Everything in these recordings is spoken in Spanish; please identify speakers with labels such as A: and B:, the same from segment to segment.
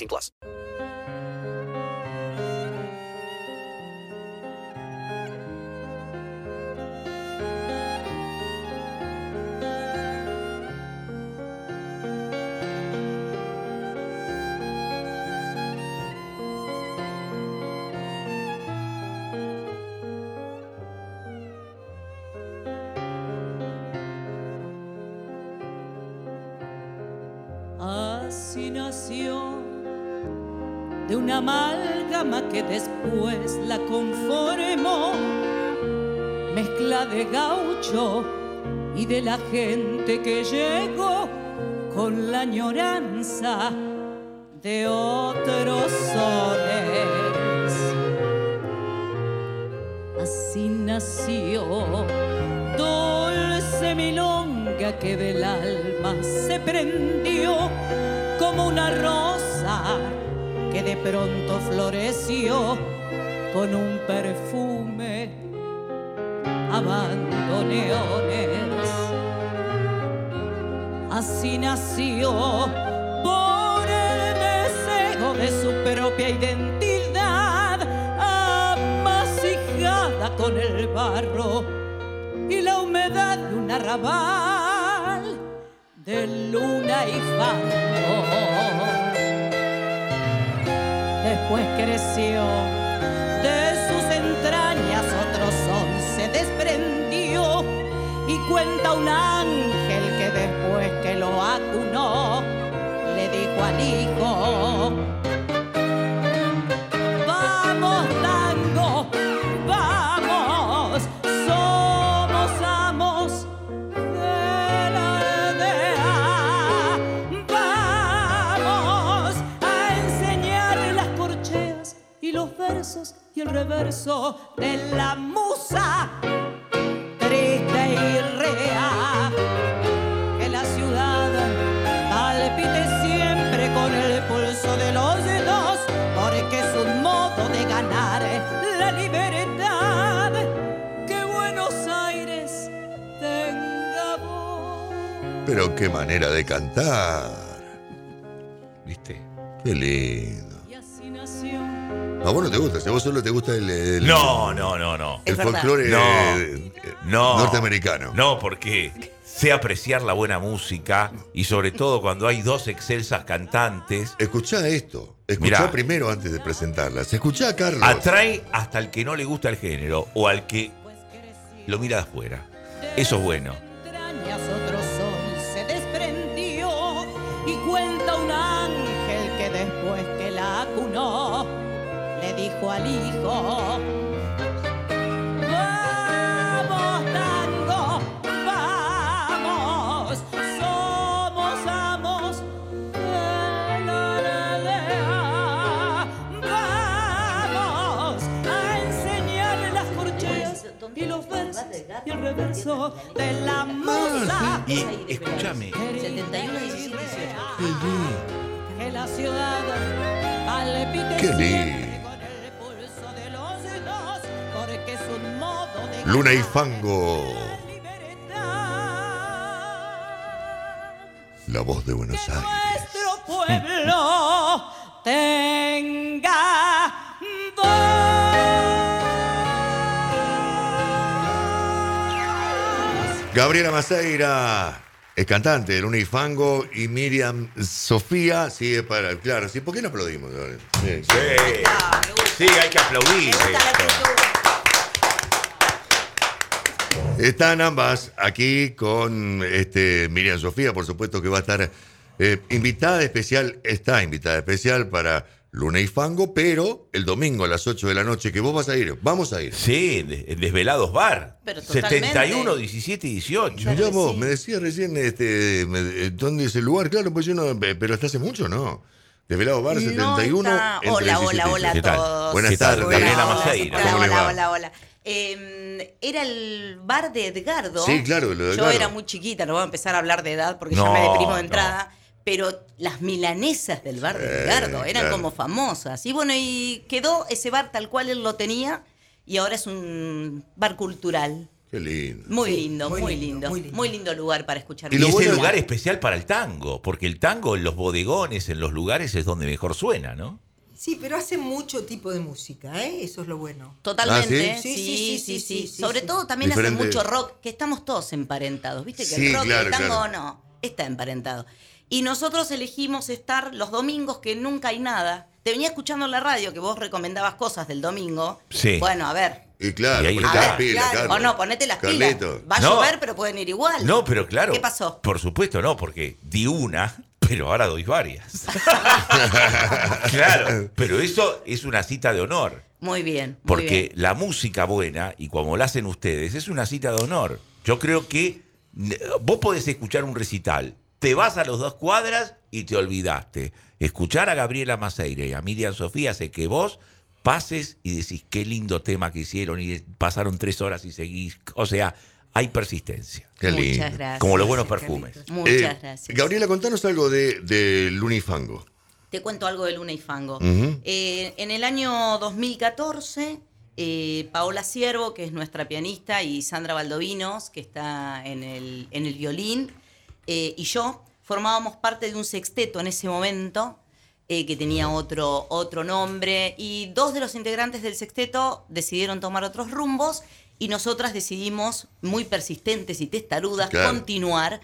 A: 18 plus. De gaucho y de la gente que llegó con la añoranza de otros sones. Así nació dulce milonga que del alma se prendió como una rosa que de pronto floreció con un perfume a bandoneones. Así nació por el deseo de su propia identidad, amasijada con el barro y la humedad de un arrabal de luna y fango. Después creció cuenta un ángel que después que lo acunó le dijo al hijo Vamos tango, vamos, somos amos de la aldea. Vamos a enseñarle las corcheas y los versos y el reverso de la musa
B: Pero qué manera de cantar.
C: ¿Viste?
B: Qué lindo.
A: Y así nació.
B: A vos no te gusta, si a vos solo te gusta el, el-
C: No, no, no, no.
B: el folclore
C: No.
B: eh, eh,
C: No.
B: norteamericano.
C: No, porque sé apreciar la buena música y sobre todo cuando hay dos excelsas cantantes,
B: Escuchá esto. Escuchá
C: Mirá.
B: primero antes de presentarlas. Escuchá a Carlos.
C: atrae hasta el que no le gusta el género o al que lo mira de afuera. Eso es bueno.
A: Dijo al hijo Vamos tango, vamos, somos amos de la aldea. Vamos a enseñarle las corcheas y los versos y el reverso de la musa.
C: Y escúchame,
D: 71, 17, 18.
A: Que la ciudad palpite
B: Qué lindo. Luna y Fango.
A: la
B: voz de Buenos
A: Que
B: Aires.
A: nuestro pueblo tenga voz.
B: Gabriela Maceira es cantante de Luna y Fango y Miriam Sofía sigue para. Claro, sí, ¿por qué no aplaudimos? Sí.
C: sí, sí, hay que aplaudir.
D: Me gusta la
C: esto.
B: Están ambas aquí con este, Miriam Sofía, por supuesto que va a estar eh, invitada especial, está invitada especial para Luna y Fango, pero el domingo a las 8 de la noche, que vos vas a ir, vamos a ir.
C: Sí, de- Desvelados Bar.
D: Pero totalmente.
C: 71, 17 y 18.
B: Mirá vos,
D: sí.
B: me decías recién este, me- eh, dónde es el lugar, claro, pues yo no, pe- pero hasta hace mucho, ¿no? Desvelado Bar
D: No
B: 71.
D: está-
B: entre
D: Hola,
B: 17 y
D: hola, hola a
B: 18.
C: ¿Qué tal?
D: todos.
B: Buenas tardes,
C: Gabriela
D: hola, hola, hola. Eh, era el bar de Edgardo.
B: Sí, claro, lo de
D: Yo era muy chiquita, no voy a empezar a hablar de edad porque ya
C: No,
D: me deprimo de
C: no.
D: entrada. Pero las milanesas del bar de
B: Eh,
D: Edgardo eran
B: claro.
D: como famosas. Y bueno, y quedó ese bar tal cual él lo tenía y ahora es un bar cultural.
B: Qué lindo.
D: Muy
E: Sí,
D: lindo, muy,
E: muy
D: lindo,
E: lindo,
D: muy
E: muy
D: lindo. lugar para escuchar
B: Y
C: Y,
B: lo
C: es
B: bueno-
C: el lugar especial para el tango, porque el tango en los bodegones, en los lugares, es donde mejor suena, ¿no?
E: Sí, pero hace mucho tipo de música, ¿eh? Eso es lo bueno.
D: Totalmente.
B: ¿Ah,
D: sí?
E: sí?
D: Sí, sí,
E: Sí,
D: sí,
E: sí, sí, sí,
D: Sobre
E: sí.
D: todo también hace mucho rock, que estamos todos emparentados. Viste que
B: Sí,
D: el rock y
B: claro,
D: el tango
B: claro.
D: no, está emparentado. Y nosotros elegimos estar los domingos que nunca hay nada. Te venía escuchando en la radio que vos recomendabas cosas del domingo.
C: Sí.
D: Bueno, a ver.
B: Y claro,
C: Y ahí
B: ponete
C: está.
B: las pilas,
E: Claro.
D: O no, ponete las
B: Carlito.
D: pilas. Va a
C: No.
D: llover, pero pueden ir igual.
C: No, pero claro.
D: ¿Qué pasó?
C: Por supuesto no, porque di una, pero ahora doy varias. claro, pero eso es una cita de honor.
D: Muy bien. muy
C: Porque
D: bien.
C: la música buena, y como la hacen ustedes, es una cita de honor. Yo creo que vos podés escuchar un recital, te vas a los dos cuadras y te olvidaste. Escuchar a Gabriela Maceira y a Miriam Sofía hace que vos pases y decís qué lindo tema que hicieron y pasaron tres horas y seguís. O sea, hay persistencia.
B: Qué
D: Muchas
B: lindo.
D: gracias.
C: Como los buenos perfumes.
D: Muchas
B: Eh,
D: gracias.
B: Gabriela, contanos algo de, de Lunifango.
D: Te cuento algo de Luna y Fango.
B: Ujú.
D: Eh, en el año 2014, eh, Paola Siervo, que es nuestra pianista, y Sandra Valdovinos, que está en el, en el violín, eh, y yo formábamos parte de un sexteto en ese momento, eh, que tenía otro, otro nombre, y dos de los integrantes del sexteto decidieron tomar otros rumbos, y nosotras decidimos, muy persistentes y testarudas,
B: Claro.
D: continuar.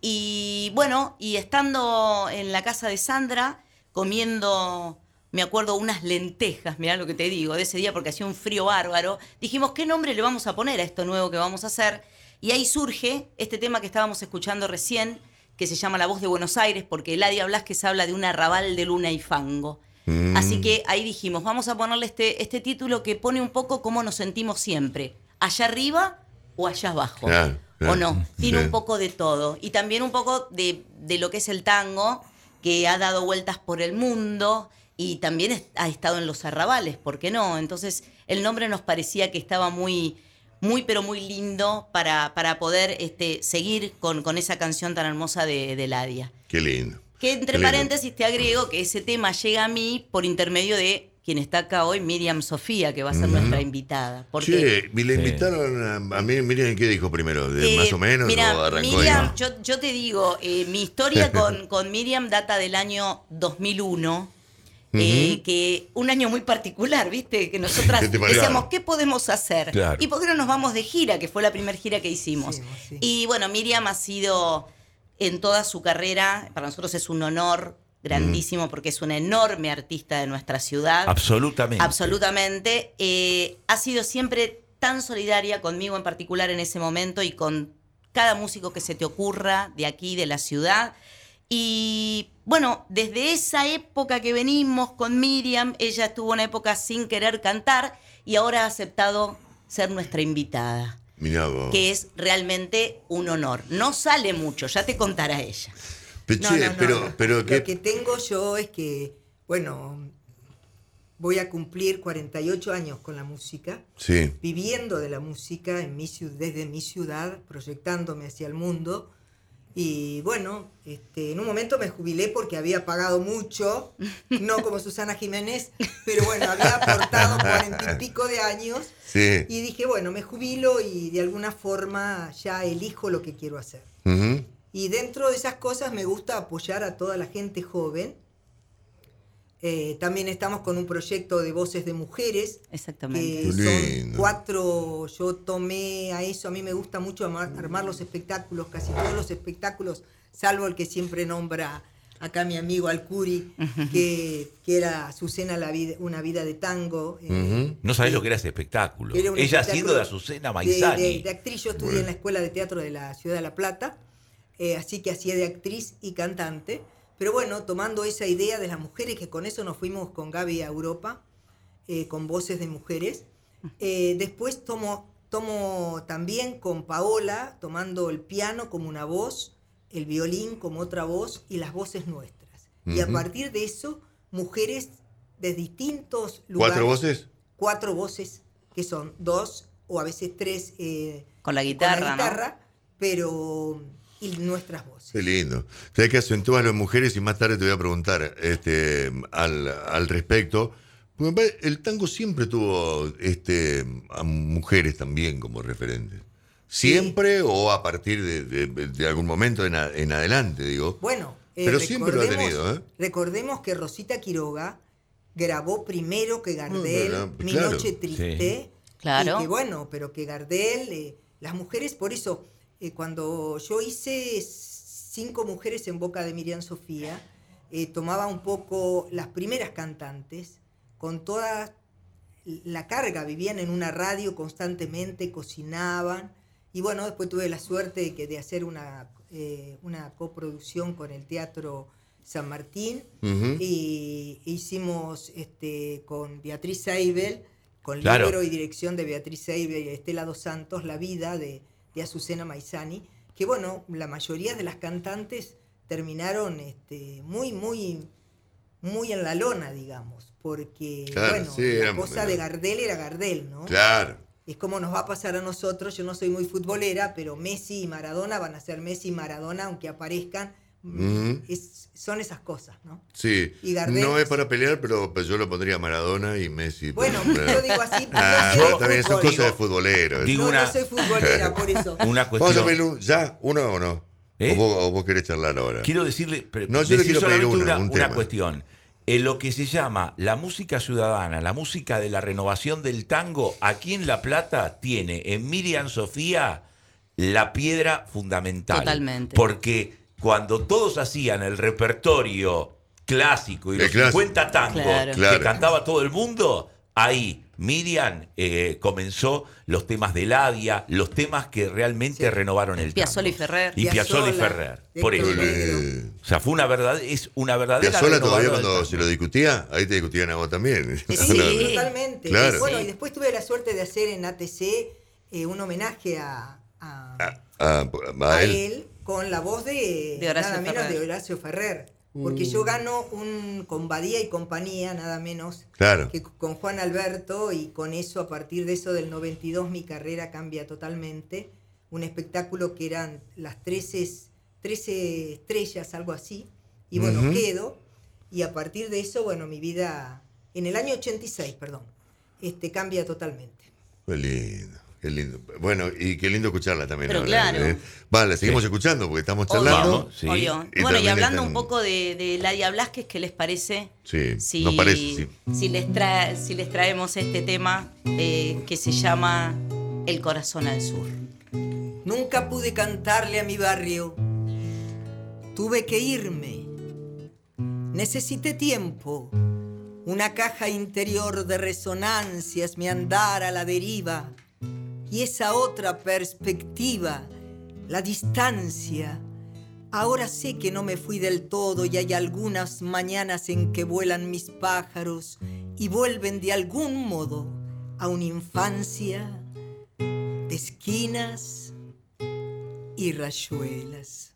D: Y bueno, y estando en la casa de Sandra, comiendo, me acuerdo, unas lentejas, mirá lo que te digo, de ese día porque hacía un frío bárbaro, dijimos, ¿qué nombre le vamos a poner a esto nuevo que vamos a hacer? Y ahí surge este tema que estábamos escuchando recién, que se llama La Voz de Buenos Aires, porque Eladia Blasquez habla de un arrabal de luna y fango.
B: Mm.
D: Así que ahí dijimos, vamos a ponerle este, este título que pone un poco cómo nos sentimos siempre, allá arriba o allá abajo.
B: Claro, claro.
D: ¿O no? Tiene
B: Sí.
D: un poco de todo. Y también un poco de, de lo que es el tango, que ha dado vueltas por el mundo y también es- ha estado en los arrabales, ¿por qué no? Entonces el nombre nos parecía que estaba muy, muy pero muy lindo para, para poder este, seguir con, con esa canción tan hermosa de, de Ladia.
B: Qué lindo.
D: Que entre paréntesis te agrego que ese tema llega a mí por intermedio de quien está acá hoy, Miriam Sofía, que va a ser nuestra invitada. Porque
B: Che, y le
C: Sí.
B: invitaron a, a mí, miren qué dijo primero, de
D: Eh,
B: más o menos
D: mira,
B: o arrancó
D: Miriam, yo, yo te digo, eh, mi historia con, con Miriam data del año 2001. eh, que un año muy particular, ¿viste? Que nosotras decíamos, ¿qué podemos hacer?
C: Claro.
D: ¿Y por qué no nos vamos de gira? Que fue la primera gira que hicimos.
E: Sí.
D: Y bueno, Miriam ha sido en toda su carrera, para nosotros es un honor grandísimo porque es una enorme artista de nuestra ciudad.
C: Absolutamente.
D: Absolutamente. Eh, ha sido siempre tan solidaria conmigo en particular en ese momento y con cada músico que se te ocurra de aquí, de la ciudad. Y bueno, desde esa época que venimos con Miriam, ella estuvo una época sin querer cantar y ahora ha aceptado ser nuestra invitada,
B: Mirá vos.
D: que es realmente un honor. No sale mucho, ya te contará ella.
B: Pe-
E: No,
B: che,
E: no, no,
B: pero,
E: Lo que tengo yo es que, bueno, voy a cumplir 48 años con la música,
B: sí,
E: viviendo de la música en mi, desde mi ciudad, proyectándome hacia el mundo. Y bueno, este, en un momento me jubilé porque había pagado mucho, no como Susana Jiménez, pero bueno, había aportado cuarenta y pico de años.
B: sí.
E: Y dije, bueno, me jubilo y de alguna forma ya elijo lo que quiero hacer. Y dentro de esas cosas me gusta apoyar a toda la gente joven. Eh, también estamos con un proyecto de voces de mujeres,
D: Exactamente.
E: que son cuatro, yo tomé a eso, a mí me gusta mucho amar- armar los espectáculos, casi todos los espectáculos, salvo el que siempre nombra acá mi amigo Alcuri, que, que era Azucena la vida, una vida de tango. eh.
C: No sabés lo que era ese espectáculo.
E: era
C: Ella
E: espectáculo
C: siendo de Azucena Maizani.
E: De, de actriz, yo estudié en la Escuela de Teatro de la Ciudad de La Plata, eh, así que hacía de actriz y cantante. Pero bueno, tomando esa idea de las mujeres, que con eso nos fuimos con Gaby a Europa, eh, con voces de mujeres. Eh, después tomo, tomo también con Paola, tomando el piano como una voz, el violín como otra voz y las voces nuestras. Y a partir de eso, mujeres de distintos lugares.
B: ¿Cuatro voces?
E: Cuatro voces, que son dos o a veces tres eh,
D: Con la guitarra, ¿no?
E: guitarra, pero y nuestras voces.
B: Qué lindo. Sabes que acentúa a las mujeres y más tarde te voy a preguntar este, al, al respecto. Porque el tango siempre tuvo este, a mujeres también como referentes. ¿Siempre o a partir de, de- de algún momento en, a- en adelante, digo?
E: Bueno, eh,
B: Pero siempre lo ha
E: recordemos-
B: tenido, ¿eh?
E: Recordemos que Rosita Quiroga grabó primero que Gardel
B: verdad,
E: Mi
B: claro.
E: Noche Triste.
D: Claro.
E: Y que bueno, pero que Gardel, eh, las mujeres, por eso, eh, cuando yo hice Cinco Mujeres en Boca de Miriam Sofía, eh, tomaba un poco las primeras cantantes con toda la carga, vivían en una radio constantemente, cocinaban. Y bueno, después tuve la suerte de, que, de hacer una, eh, una coproducción con el Teatro San Martín. Y hicimos este, con Beatriz Seibel, con
C: Claro.
E: libro y dirección de Beatriz Seibel y Estela Dos Santos, La vida de, de Azucena Maizani. Que bueno, la mayoría de las cantantes terminaron este, muy, muy, muy en la lona, digamos. Porque,
B: Claro,
E: bueno,
B: sí,
E: la
B: era-
E: cosa de Gardel era Gardel, ¿no?
B: Claro.
E: Es como nos va a pasar a nosotros, yo no soy muy futbolera, pero Messi y Maradona van a ser Messi y Maradona, aunque aparezcan. Es- son esas cosas, ¿no?
B: Sí.
E: Y Gardel-
B: No es para pelear, pero pues, yo lo pondría Maradona y Messi.
E: Bueno, yo digo así,
B: Ah,
E: no
B: pero también son cosas de futbolero.
C: Digo
E: no,
C: una-
E: no soy futbolera, por eso.
C: Una
B: Vamos a
C: cuestión.
B: pedir un- ya, uno o no.
C: ¿Eh?
B: ¿O, vos, o vos querés charlar ahora?
C: Quiero decirle, pero
B: No, yo le
C: decir
B: quiero pedir
C: solamente
B: una,
C: una,
B: un
C: una
B: tema.
C: cuestión. En lo que se llama la música ciudadana, la música de la renovación del tango, aquí en La Plata tiene en Miriam Sofía la piedra fundamental.
D: Totalmente.
C: Porque cuando todos hacían el repertorio clásico y los
B: clásico.
C: 50 tangos
D: Claro.
B: Claro.
C: que cantaba todo el mundo, ahí Miriam eh, comenzó los temas de Ladia, los temas que realmente
E: Sí.
C: renovaron el tango.
D: Piazzolla y Ferrer.
C: Y Piazzolla y Ferrer. Por eso.
B: Eh,
C: O sea, fue una verdad, es una verdadera
B: Piazzolla todavía cuando se lo discutía, ahí te discutían a vos también.
D: Sí,
E: Sí, totalmente.
B: Claro.
E: Bueno,
D: Sí.
E: y después tuve la suerte de hacer en ATC eh, un homenaje a, a-
B: a
E: a
B: él.
E: él con la voz de, nada menos
D: Ferrer.
E: de Horacio Ferrer. Porque
B: Mm.
E: yo gano un con Badía y compañía, nada menos
B: Claro.
E: que con Juan Alberto, y con eso, a partir de eso del 92, mi carrera cambia totalmente. Un espectáculo que eran las 13, 13 estrellas, algo así. Y bueno, quedo. Y a partir de eso, bueno, mi vida, en el año 86, perdón, este, cambia totalmente.
B: Qué lindo, qué lindo. Bueno, y qué lindo escucharla también.
D: Pero
B: ahora,
D: claro.
B: ¿eh? Vale, seguimos
C: Sí.
B: escuchando porque estamos
D: Obvio,
B: charlando.
C: Vamos, sí.
D: obvio.
B: Y
D: Bueno, y hablando
B: están-
D: un poco de, de Ladia Blasquez, ¿qué les parece?
B: Sí,
D: Si,
B: nos parece, sí.
D: si, les trae, si les traemos este tema eh, que se llama El corazón al sur.
E: Nunca pude cantarle a mi barrio. Tuve que irme. Necesité tiempo. Una caja interior de resonancias, mi andar a la deriva. Y esa otra perspectiva, la distancia. Ahora sé que no me fui del todo y hay algunas mañanas en que vuelan mis pájaros y vuelven de algún modo a una infancia de esquinas y rayuelas.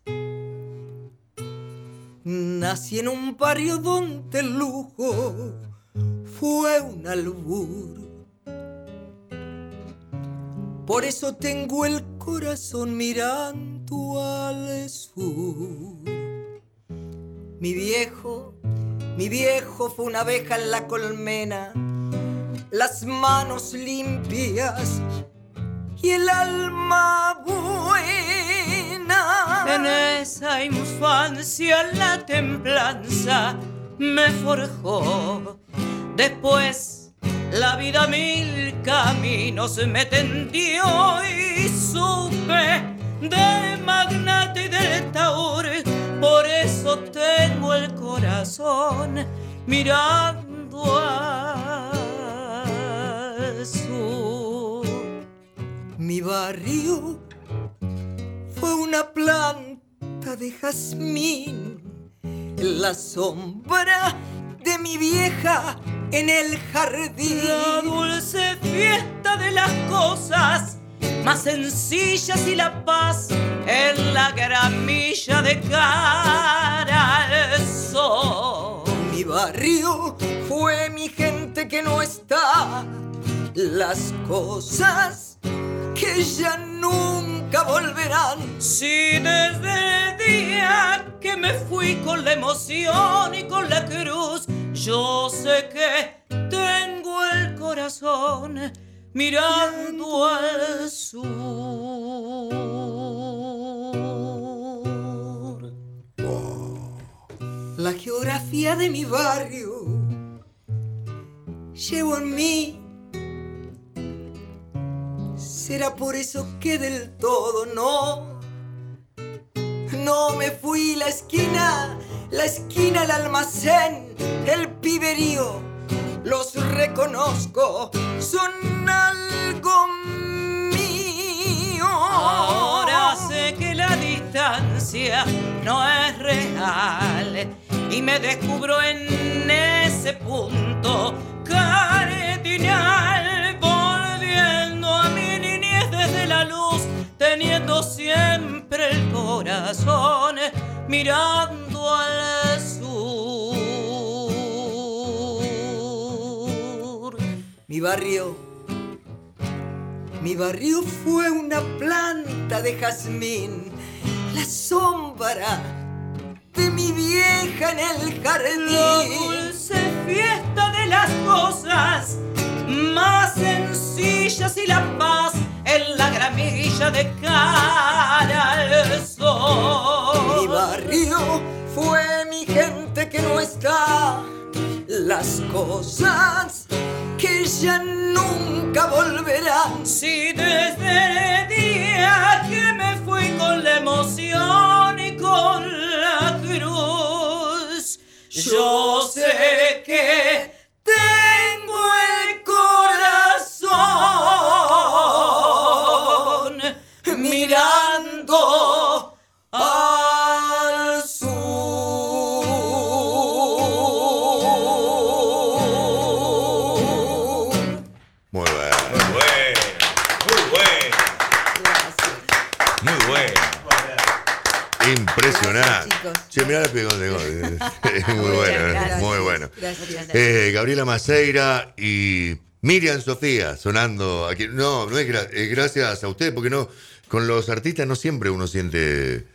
E: Nací en un barrio donde el lujo fue un albur. Por eso tengo el corazón mirando al sur. Mi viejo, mi viejo fue una abeja en la colmena, las manos limpias y el alma buena.
A: En esa infancia la templanza me forjó. Después la vida mil caminos me tendió y supe del magnate y del taur. Por eso tengo el corazón mirando al sur.
E: Mi barrio fue una planta de jazmín en la sombra de mi vieja en el
A: La
E: jardín.
A: dulce fiesta de las cosas más sencillas y la paz en la gramilla de cara al sol.
E: Mi barrio fue mi gente que no está. Las cosas que ya nunca volverán.
A: Si desde el día que me fui con la emoción y con la cruz, yo sé que tengo el corazón mirando al sur.
E: La geografía de mi barrio llevo en mí. Será por eso que del todo no, no me fui la esquina, la esquina, el almacén, el piberío. Los reconozco, son algo mío.
A: Ahora sé que la distancia no es real y me descubro en ese punto cardinal, volviendo a mi niñez desde la luz, teniendo siempre el corazón mirando al sur.
E: Mi barrio, mi barrio fue una planta de jazmín, la sombra de mi vieja en el
A: La
E: jardín.
A: dulce fiesta de las cosas más sencillas y la paz en la gramilla de cara
E: cosas que ya nunca volverán.
A: Si desde el día que me fui con la emoción y con la cruz, yo sé que
B: mirá la muy bueno,
D: gracias.
B: muy bueno.
E: Gracias.
B: Eh, Gabriela Maceira y Miriam Sofía sonando aquí. No, no es, gra- es gracias a usted, porque no, con los artistas no siempre uno siente.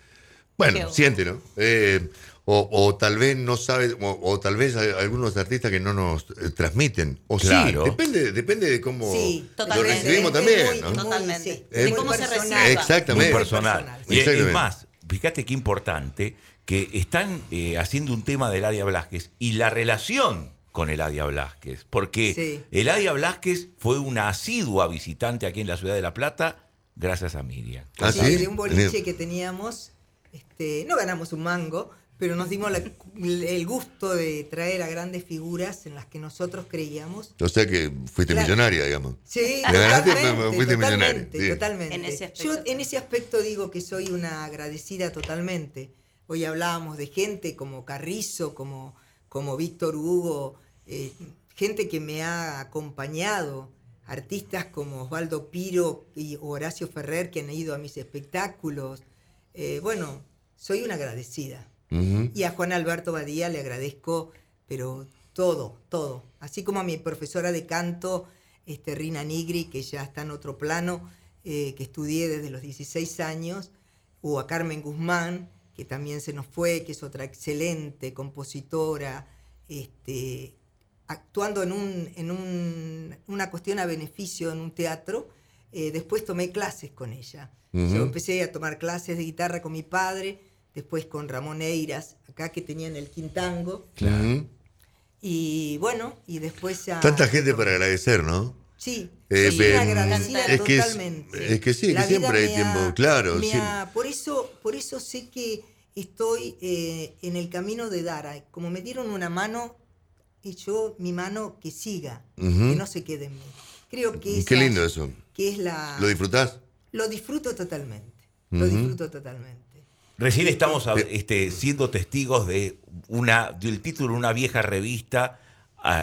B: Bueno,
D: Qué
B: siente, ¿no? Eh, o, o tal vez no sabe, o, o tal vez hay algunos artistas que no nos eh, transmiten. O
C: Claro.
B: sí, depende, depende de cómo
E: Sí,
B: lo recibimos
E: Es
B: también,
E: muy-
B: ¿no?
E: muy,
D: Totalmente.
E: sí,
B: De
D: cómo se reciba.
B: Exactamente.
C: Muy personal.
E: personal.
C: Y es más, fíjate qué importante que están eh, haciendo un tema del Eladia Blasquez y la relación con Eladia Blasquez, porque
E: Sí.
C: Eladia Blasquez fue una asidua visitante aquí en la ciudad de La Plata gracias a Miriam.
B: ¿Ah,
E: Sí, de un boliche que teníamos, este, no ganamos un mango, pero nos dimos la- el gusto de traer a grandes figuras en las que nosotros creíamos.
B: O sea que fuiste
E: Claro.
B: millonaria, digamos.
E: Sí,
B: Le ganaste, fuiste
E: totalmente,
B: sí.
E: totalmente.
D: En ese aspecto,
E: Yo en ese aspecto digo que soy una agradecida totalmente. Hoy hablábamos de gente como Carrizo, como, como Víctor Hugo, eh, gente que me ha acompañado, artistas como Osvaldo Piro y Horacio Ferrer que han ido a mis espectáculos. Eh, bueno, soy una agradecida. Y a Juan Alberto Badía le agradezco, pero todo, todo. Así como a mi profesora de canto, este, Rina Nigri, que ya está en otro plano, eh, que estudié desde los 16 años, o a Carmen Guzmán, que también se nos fue, que es otra excelente compositora, este, actuando en, un, en un- una cuestión a beneficio en un teatro. eh, después tomé clases con ella. Yo empecé a tomar clases de guitarra con mi padre, después con Ramón Eiras, acá que tenía en el Quintango.
B: Ujú.
E: Y bueno, y después ya...
B: Tanta gente para agradecer, ¿no?
E: Sí,
B: Eh,
E: una agradecida
B: es que es-
E: totalmente.
B: es que sí,
E: La
B: que siempre hay tiempo,
E: ha-
B: claro, sí.
E: ha- por, eso, por eso sé que estoy eh, en el camino de dar. Como me dieron una mano, y yo mi mano que siga,
B: Ujú.
E: que no se quede en mí. Creo que
B: Qué
E: esa-
B: lindo eso.
E: Que es la...
B: ¿Lo disfrutás?
E: Lo disfruto totalmente. Lo disfruto totalmente.
C: Recién estamos este, siendo testigos de una del título de una vieja revista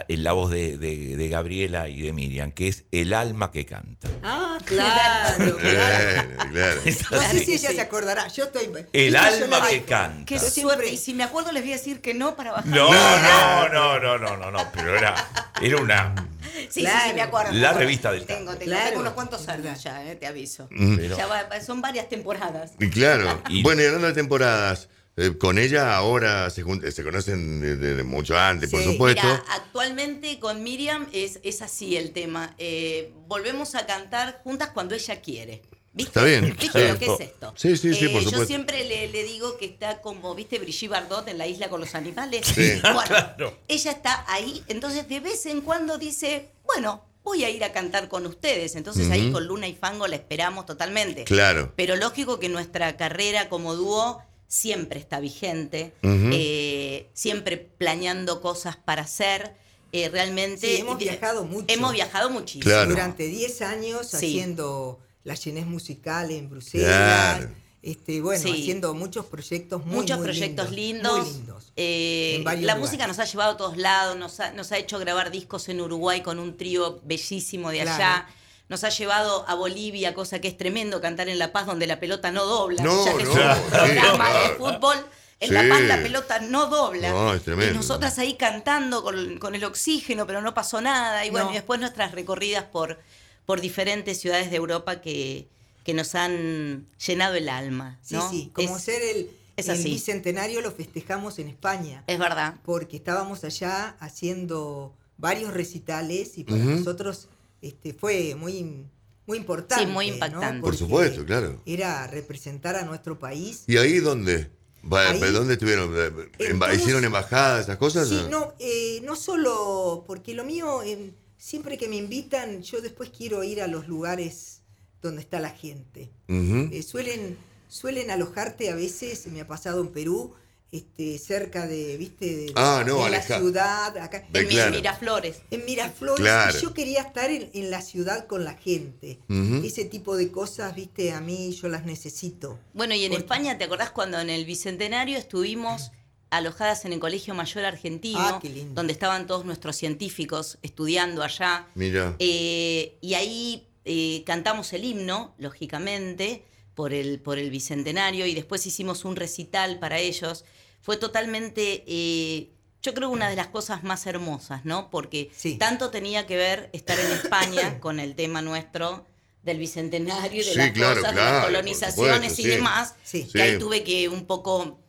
C: en la voz de, de- de Gabriela y de Miriam, que es El alma que canta.
E: Ah, claro, claro.
B: Eh, claro.
E: No sé si
D: Sí,
E: ella
D: sí.
E: se acordará. Yo estoy.
C: El
E: yo
C: alma que canta.
D: Qué
E: Yo siempre-
D: suerte. Y si me acuerdo les voy a decir que no para bajar.
C: No, no, no, no, no, no, no, pero era, era una.
D: Sí, sí,
E: Claro.
D: sí, me acuerdo.
C: La revista del
D: Tengo, tengo,
E: Claro.
D: tengo unos cuantos años ya, eh, te aviso.
C: Pero-
D: Ya va- va- son varias temporadas.
B: Y claro.
C: Y-
B: Bueno, y hablando de temporadas, eh, con ella ahora se, se conocen desde mucho antes, por supuesto.
D: Mira, actualmente con Miriam es, es así el tema. Eh, volvemos a cantar juntas cuando ella quiere. ¿Viste?
B: Está bien,
D: ¿Viste
B: claro.
D: lo que es esto?
B: Sí, sí, sí,
D: Eh,
B: por
D: Yo
B: supuesto.
D: siempre le, le digo que está como, ¿viste Brigitte Bardot en la isla con los animales?
B: Sí.
D: Bueno,
C: Claro.
D: ella está ahí, entonces de vez en cuando dice, bueno, voy a ir a cantar con ustedes. Entonces ahí con Luna y Fango la esperamos totalmente.
B: Claro.
D: Pero lógico que nuestra carrera como dúo siempre está vigente, eh, siempre planeando cosas para hacer. eh, realmente.
E: Sí, hemos viajado mucho.
D: Hemos viajado muchísimo.
B: Claro.
E: Durante 10 años
D: Sí.
E: haciendo la Chenés musical en Bruselas.
B: Claro.
E: Este, bueno,
D: Sí.
E: haciendo muchos proyectos muy
D: Muchos
E: muy
D: proyectos
E: lindos.
D: lindos.
E: Muy lindos.
D: Eh, la
E: lugares.
D: música nos ha llevado a todos lados, nos ha, nos ha hecho grabar discos en Uruguay con un trío bellísimo de allá. Nos ha llevado a Bolivia, cosa que es tremendo, cantar en La Paz donde la pelota no dobla.
B: No,
D: ya que
B: no,
D: es un
B: sí,
D: programa de fútbol. En
B: Sí.
D: La Paz la pelota no dobla.
B: No, es tremendo.
D: Y nosotras ahí cantando con, con el oxígeno, pero no pasó nada. Y bueno,
E: No.
D: y después nuestras recorridas por, por diferentes ciudades de Europa que, que nos han llenado el alma.
E: Sí,
D: ¿no?
E: sí, como
D: Es-
E: ser el,
D: es
E: el bicentenario lo festejamos en España,
D: Es verdad.
E: porque estábamos allá haciendo varios recitales y para nosotros este, fue muy, muy importante.
D: Sí, muy
E: ¿no?
D: impactante.
B: Por
E: Porque
B: supuesto, claro.
E: Era representar a nuestro país.
B: ¿Y ahí dónde?
E: Ahí-
B: ¿Dónde estuvieron?
E: En
B: Emba-
E: todos-
B: ¿Hicieron embajadas, esas cosas?
E: Sí, no, eh, no solo porque lo mío, eh, siempre que me invitan, yo después quiero ir a los lugares donde está la gente.
B: Ujú.
E: Eh, suelen, suelen alojarte a veces, me ha pasado en Perú, este, cerca de, viste, de,
B: Ah, no,
E: de la ciudad, acá.
D: En
B: claro.
D: Miraflores.
E: En Miraflores,
B: Claro.
E: y yo quería estar en, en la ciudad con la gente. Ese tipo de cosas, viste, a mí yo las necesito.
D: Bueno, y en
E: Porque-
D: España, ¿te acordás cuando en el Bicentenario estuvimos alojadas en el Colegio Mayor Argentino,
E: Ah, qué lindo.
D: donde estaban todos nuestros científicos estudiando allá?
B: Mira.
D: Eh, y ahí eh, cantamos el himno, lógicamente, por el, por el Bicentenario, y después hicimos un recital para ellos. Fue totalmente, eh, yo creo, una de las cosas más hermosas, ¿no? Porque
E: Sí.
D: tanto tenía que ver estar en España con el tema nuestro del Bicentenario y de
B: Sí,
D: las
B: claro,
D: cosas, de
B: claro,
D: las
B: por
D: colonizaciones
B: supuesto,
D: y
B: sí.
D: demás,
E: Sí.
D: que ahí tuve que un poco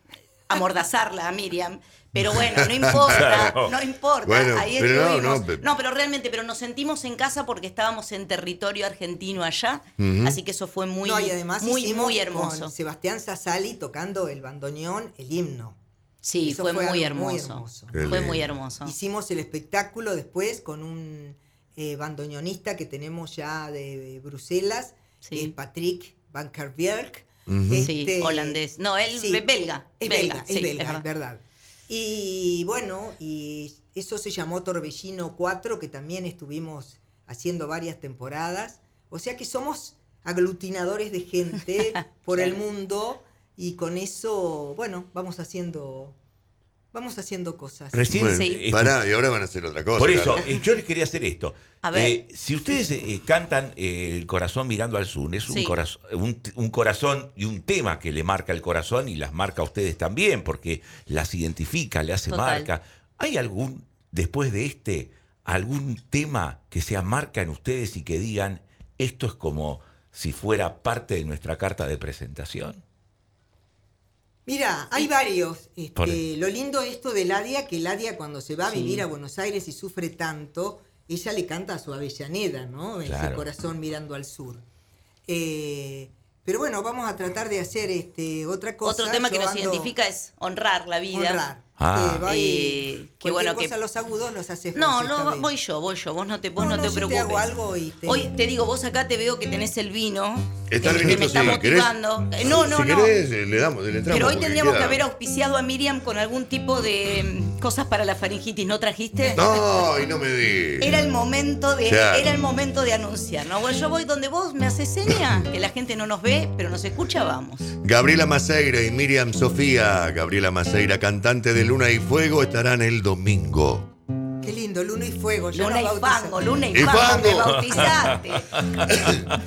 D: amordazarla a Miriam. Pero bueno, no importa,
C: Claro.
D: no importa.
B: Bueno,
D: ahí
B: pero no,
D: estuvimos.
B: no, pe-
D: No, pero realmente, pero nos sentimos en casa porque estábamos en territorio argentino allá. Así que eso fue muy,
E: no, y además
D: muy, muy
E: con
D: hermoso.
E: Sebastián Sassali tocando el bandoneón, el himno.
D: Sí, fue,
E: fue
D: muy, hermoso. Fue muy hermoso.
E: Hicimos el espectáculo después con un eh, bandoneonista que tenemos ya de Bruselas,
D: Sí.
E: que es Patrick Van Kerberg.
D: Sí, holandés. No, él
E: sí,
D: belga,
E: Es
D: belga,
E: belga,
D: sí,
E: es belga,
D: es
E: es verdad. Y bueno, y eso se llamó Torbellino 4, que también estuvimos haciendo varias temporadas. O sea que somos aglutinadores de gente por el mundo y con eso, bueno, vamos haciendo, vamos haciendo cosas.
C: Recién
B: Bueno,
D: Sí.
B: pará, y ahora van a hacer otra cosa.
C: Por eso,
B: claro.
C: eh, yo les quería hacer esto.
D: A ver.
C: Eh, si ustedes eh, cantan eh, El corazón mirando al sur, es un,
D: Sí.
C: corazón, un, un corazón y un tema que le marca el corazón y las marca a ustedes también, porque las identifica, le hace
D: Total.
C: marca. ¿Hay algún, después de este, algún tema que sea marca en ustedes y que digan, esto es como si fuera parte de nuestra carta de presentación?
E: Mira, hay varios. Este,
C: Por-
E: lo lindo esto de Ladia, que Ladia cuando se va a
D: Sí.
E: vivir a Buenos Aires y sufre tanto, ella le canta a su Avellaneda, ¿no? En
C: Claro.
E: Ese corazón mirando al sur. Eh, pero bueno, vamos a tratar de hacer este otra cosa.
D: Otro tema que nos
E: ando-
D: identifica es honrar la vida.
E: honrar.
C: Ah.
E: Eh, va y-
D: Eh, qué bueno que-
E: los agudos los hace
D: No, no, voy yo, voy yo. Vos no te, vos
E: No,
D: no,
E: no,
D: te
E: yo te
D: preocupes.
E: hago algo y te-
D: Hoy te digo, vos acá te veo que tenés el vino.
B: Está el vinito,
D: me está
B: sí, ¿querés?
D: motivando. Eh, No, no,
B: si
D: no.
B: querés, eh, le damos, le entramos.
D: Pero hoy tendríamos que haber auspiciado a Miriam con algún tipo de mm, cosas para la faringitis. ¿No trajiste?
B: No, y no me digas.
D: Era el momento de, era el momento de anunciar, ¿no? Bueno, yo voy donde vos me haces seña, que la gente no nos ve, pero nos escucha, vamos.
B: Gabriela Maceira y Miriam Sofía. Gabriela Maceira, cantante de Luna y Fuego, estarán el domingo.
E: Qué lindo, luna y fuego. ya
F: Luna y fango, luna y
B: Y
F: fango,
B: fango.
F: me bautizaste.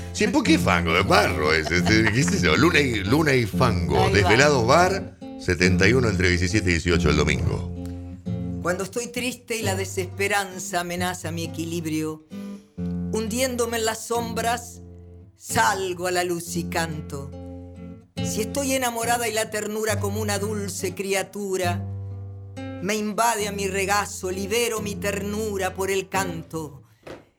B: Sí, ¿por qué fango? De barro es. este, ¿Qué es eso? Luna y, Luna y fango. Desvelados Bar, 71 entre 17 y 18 el domingo.
E: Cuando estoy triste y la desesperanza amenaza mi equilibrio, hundiéndome en las sombras, salgo a la luz y canto. Si estoy enamorada y la ternura como una dulce criatura, me invade a mi regazo, libero mi ternura por el canto.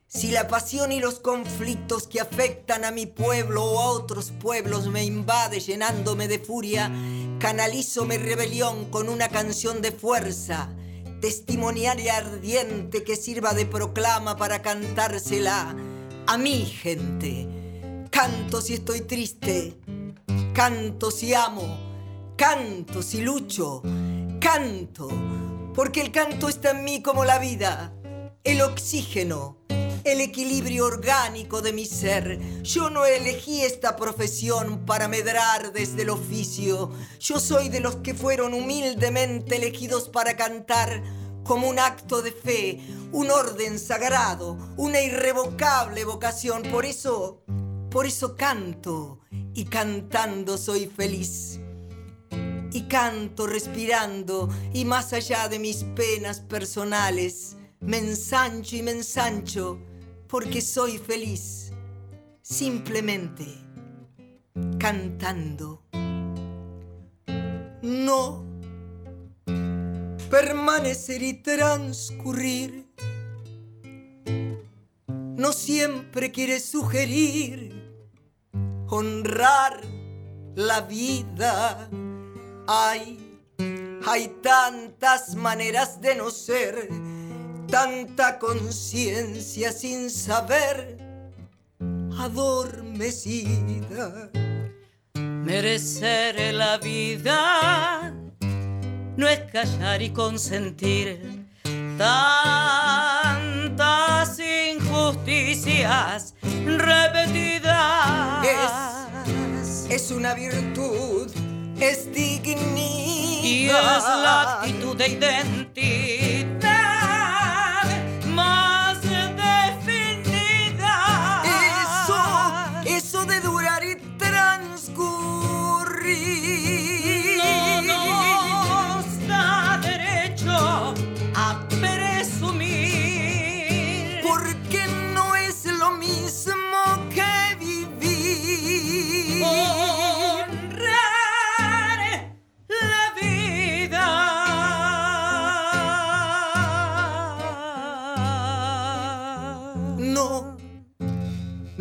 E: Si la pasión y los conflictos que afectan a mi pueblo o a otros pueblos me invade llenándome de furia, canalizo mi rebelión con una canción de fuerza, testimonial y ardiente que sirva de proclama para cantársela a mi gente. Canto si estoy triste, canto si amo, canto si lucho, canto, porque el canto está en mí como la vida, el oxígeno, el equilibrio orgánico de mi ser. Yo no elegí esta profesión para medrar desde el oficio. Yo soy de los que fueron humildemente elegidos para cantar como un acto de fe, un orden sagrado, una irrevocable vocación. Por eso, por eso canto y cantando soy feliz. Y canto respirando y más allá de mis penas personales, me ensancho y me ensancho porque soy feliz, simplemente cantando. No permanecer y transcurrir no siempre quiere sugerir honrar la vida. Hay, hay tantas maneras de no ser, tanta conciencia sin saber, adormecida.
D: Merecer la vida no es callar y consentir tantas injusticias repetidas.
E: Es, es una virtud, es dignidad.
D: y es la actitud de identidad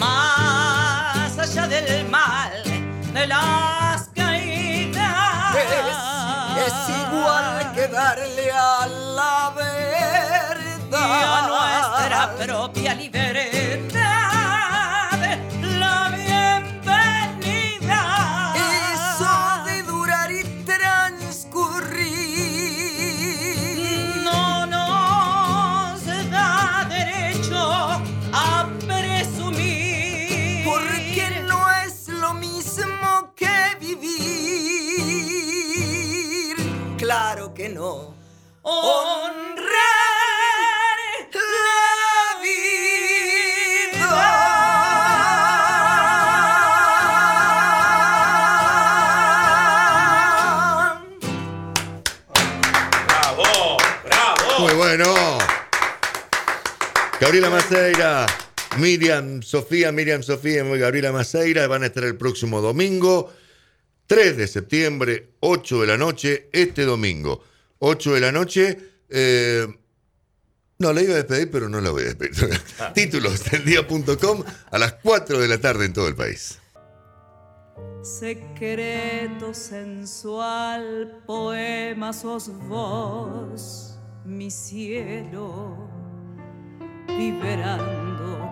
D: más allá del mal, de las caídas.
E: Es, es igual que darle a la verdad
D: y a nuestra propia libertad honrar
E: La vida.
C: ¡Bravo! ¡Bravo!
B: Muy bueno. Gabriela Maceira, Miriam Sofía, Miriam Sofía y Gabriela Maceira van a estar el próximo domingo, 3 de septiembre, 8 de la noche, este domingo, 8 de la noche. eh, no, la iba a despedir, pero no la voy a despedir. Títulos del día.com a las 4 de la tarde en todo el país.
D: Secreto sensual, poema sos vos,
A: mi cielo, vibrando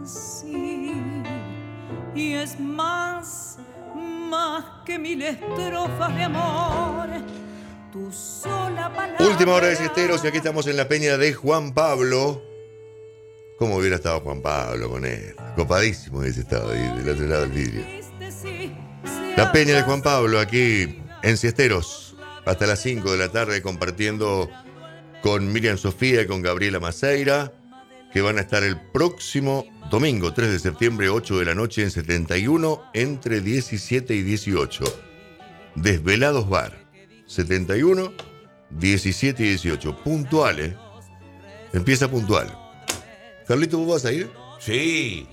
A: así. Y es más, más que mil estrofas de amor. Tu sola palabra.
B: Última hora de Siesteros y aquí estamos en la peña de Juan Pablo. ¿Cómo hubiera estado Juan Pablo con él? Copadísimo hubiese estado ahí del otro lado del vidrio. La peña de Juan Pablo aquí en Siesteros. Hasta las 5 de la tarde compartiendo con Miriam Sofía y con Gabriela Maceira, que van a estar el próximo domingo 3 de septiembre, 8 de la noche en 71, entre 17 y 18. Desvelados Bar. 71, 17 y 18. Puntual, ¿eh? Empieza puntual. Carlito, ¿vos vas a ir?
C: Sí,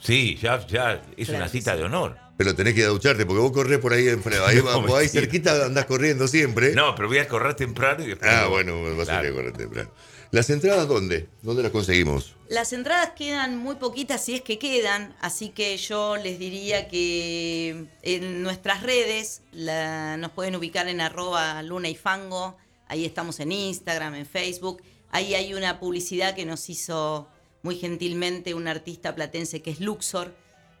C: sí, ya, ya es una cita de honor.
B: Pero tenés que ducharte porque vos corres por ahí enfrente. Ahí,
C: No,
B: vos ahí cerquita andás corriendo siempre.
C: No, pero voy a correr temprano y después.
B: Ah, bueno, vas a
C: Claro.
B: ir a correr temprano. ¿Las entradas dónde? ¿Dónde las conseguimos?
D: Las entradas quedan muy poquitas si es que quedan, así que yo les diría que en nuestras redes la- nos pueden ubicar en arroba luna y fango, ahí estamos en Instagram, en Facebook, ahí hay una publicidad que nos hizo muy gentilmente un artista platense que es Luxor,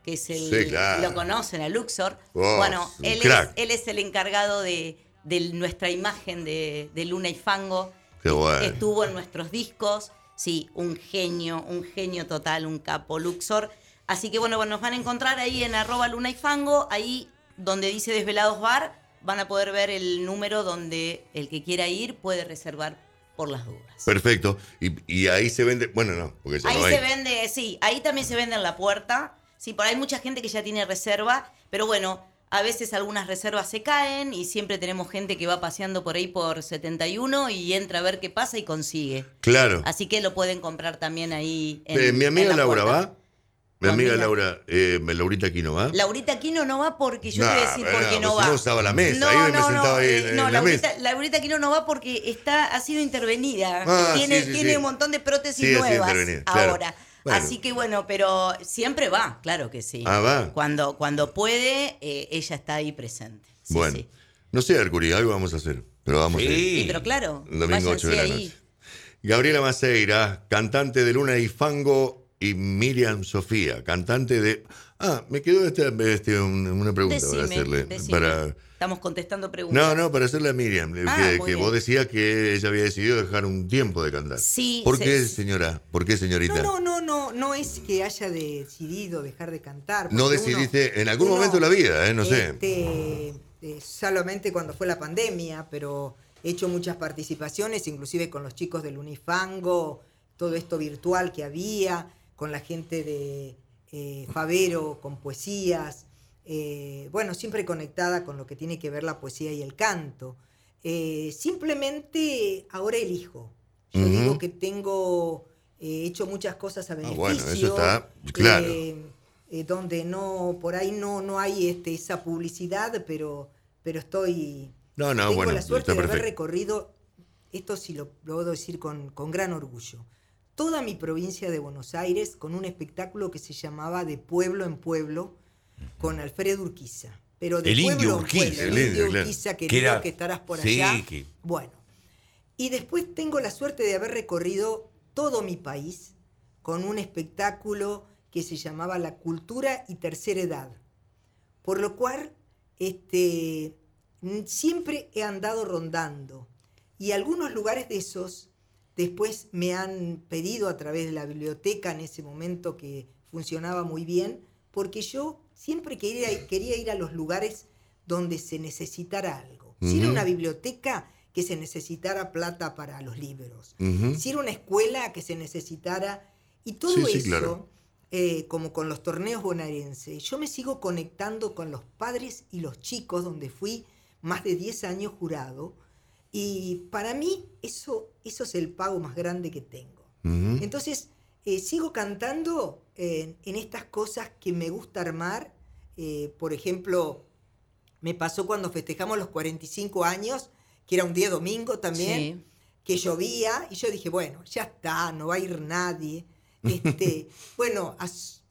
D: que es el...
B: Sí, claro.
D: Lo conocen a Luxor.
B: Oh,
D: bueno, él es, él es el encargado de, de nuestra imagen de, de Luna y Fango.
B: Qué bueno.
D: Estuvo en nuestros discos. Sí, un genio, un genio total, un capo Luxor. Así que bueno, bueno, nos van a encontrar ahí en arroba luna y fango, ahí donde dice Desvelados Bar, van a poder ver el número donde el que quiera ir puede reservar por las dudas.
B: Perfecto. Y, y ahí se vende. Bueno, no, porque ya
D: Ahí
B: no hay.
D: se vende, sí, ahí también se vende en la puerta. Sí, por ahí hay mucha gente que ya tiene reserva, pero bueno, a veces algunas reservas se caen y siempre tenemos gente que va paseando por ahí por 71 y entra a ver qué pasa y consigue.
B: Claro.
D: Así que lo pueden comprar también ahí. En,
B: Eh, mi
D: en
B: amiga
D: la
B: Laura
D: puerta.
B: va. Mi amiga. Laura, eh, Laurita Aquino va.
D: Laurita Aquino no va porque yo
B: Nah,
D: te voy a decir por qué
B: bueno,
D: no va.
B: no usaba la mesa, ahí me sentaba ahí
D: eh,
B: en
D: no,
B: la
D: Laurita,
B: mesa.
D: Laurita Aquino no va porque está, ha sido intervenida.
B: Ah,
D: tiene
B: sí, sí,
D: tiene
B: sí.
D: un montón de prótesis
B: Sí, ha sido
D: nuevas
B: intervenida, claro. Bueno.
D: Así que bueno, pero siempre va, claro que sí.
B: Ah, va.
D: Cuando, cuando puede, eh, ella está ahí presente. Sí,
B: bueno.
D: sí.
B: No sé, Arcuri, algo vamos a hacer. Pero vamos a ir.
C: Sí.
D: Sí, pero claro,
B: El domingo 8 de la noche. Gabriela Maceira, cantante de Luna y Fango, y Miriam Sofía, cantante de. Ah, me quedó este, este, un- una pregunta para hacerle.
D: decime.
B: Para...
D: Estamos contestando preguntas.
B: No, no, para hacerle a Miriam,
D: Ah,
B: que, vos decías que ella había decidido dejar un tiempo de cantar.
D: Sí,
B: ¿Por
D: se-
B: qué, señora? ¿Por qué, señorita?
E: No, no, no, no, no es que haya decidido dejar de cantar.
B: No decidiste en algún
E: uno,
B: momento de la vida, ¿eh? No sé.
E: este, eh, solamente cuando fue la pandemia, pero he hecho muchas participaciones, inclusive con los chicos del Unifango, todo esto virtual que había, con la gente de eh, Favero, con poesías. Eh, bueno, siempre conectada con lo que tiene que ver la poesía y el canto. Eh, simplemente ahora elijo. Yo digo que tengo eh, hecho muchas cosas a beneficio.
B: bueno, eso está claro.
E: donde no, por ahí no, no hay este, esa publicidad, pero, pero estoy.
B: No, no,
E: tengo
B: bueno,
E: la suerte de haber recorrido, esto sí lo puedo decir con, con gran orgullo, toda mi provincia de Buenos Aires con un espectáculo que se llamaba De Pueblo en Pueblo con Alfredo Urquiza. Pero de
C: El
E: pueblo
C: indio
E: en
C: Urquiza,
E: pueblo,
B: el
E: el indio
B: indio, claro.
E: Urquiza,
C: Que era-
E: que estarás por
C: sí,
E: allá.
C: que-
E: Bueno, y después tengo la suerte de haber recorrido todo mi país con un espectáculo que se llamaba La Cultura y Tercera Edad. Por lo cual, este, siempre he andado rondando. Y algunos lugares de esos después me han pedido a través de la biblioteca en ese momento que funcionaba muy bien, porque yo siempre quería, quería ir a los lugares donde se necesitara algo. Si era una biblioteca, que se necesitara plata para los libros. Si era una escuela, que se necesitara... Y todo
B: Sí, sí,
E: eso,
B: claro.
E: eh, como con los torneos bonaerenses, yo me sigo conectando con los padres y los chicos, donde fui más de 10 años jurado, y para mí eso, eso es el pago más grande que tengo. Entonces, eh, sigo cantando en, en estas cosas que me gusta armar. Eh, por ejemplo, me pasó cuando festejamos los 45 años, que era un día domingo también,
D: Sí.
E: que llovía, y yo dije, bueno, ya está, no va a ir nadie. Este, bueno, as-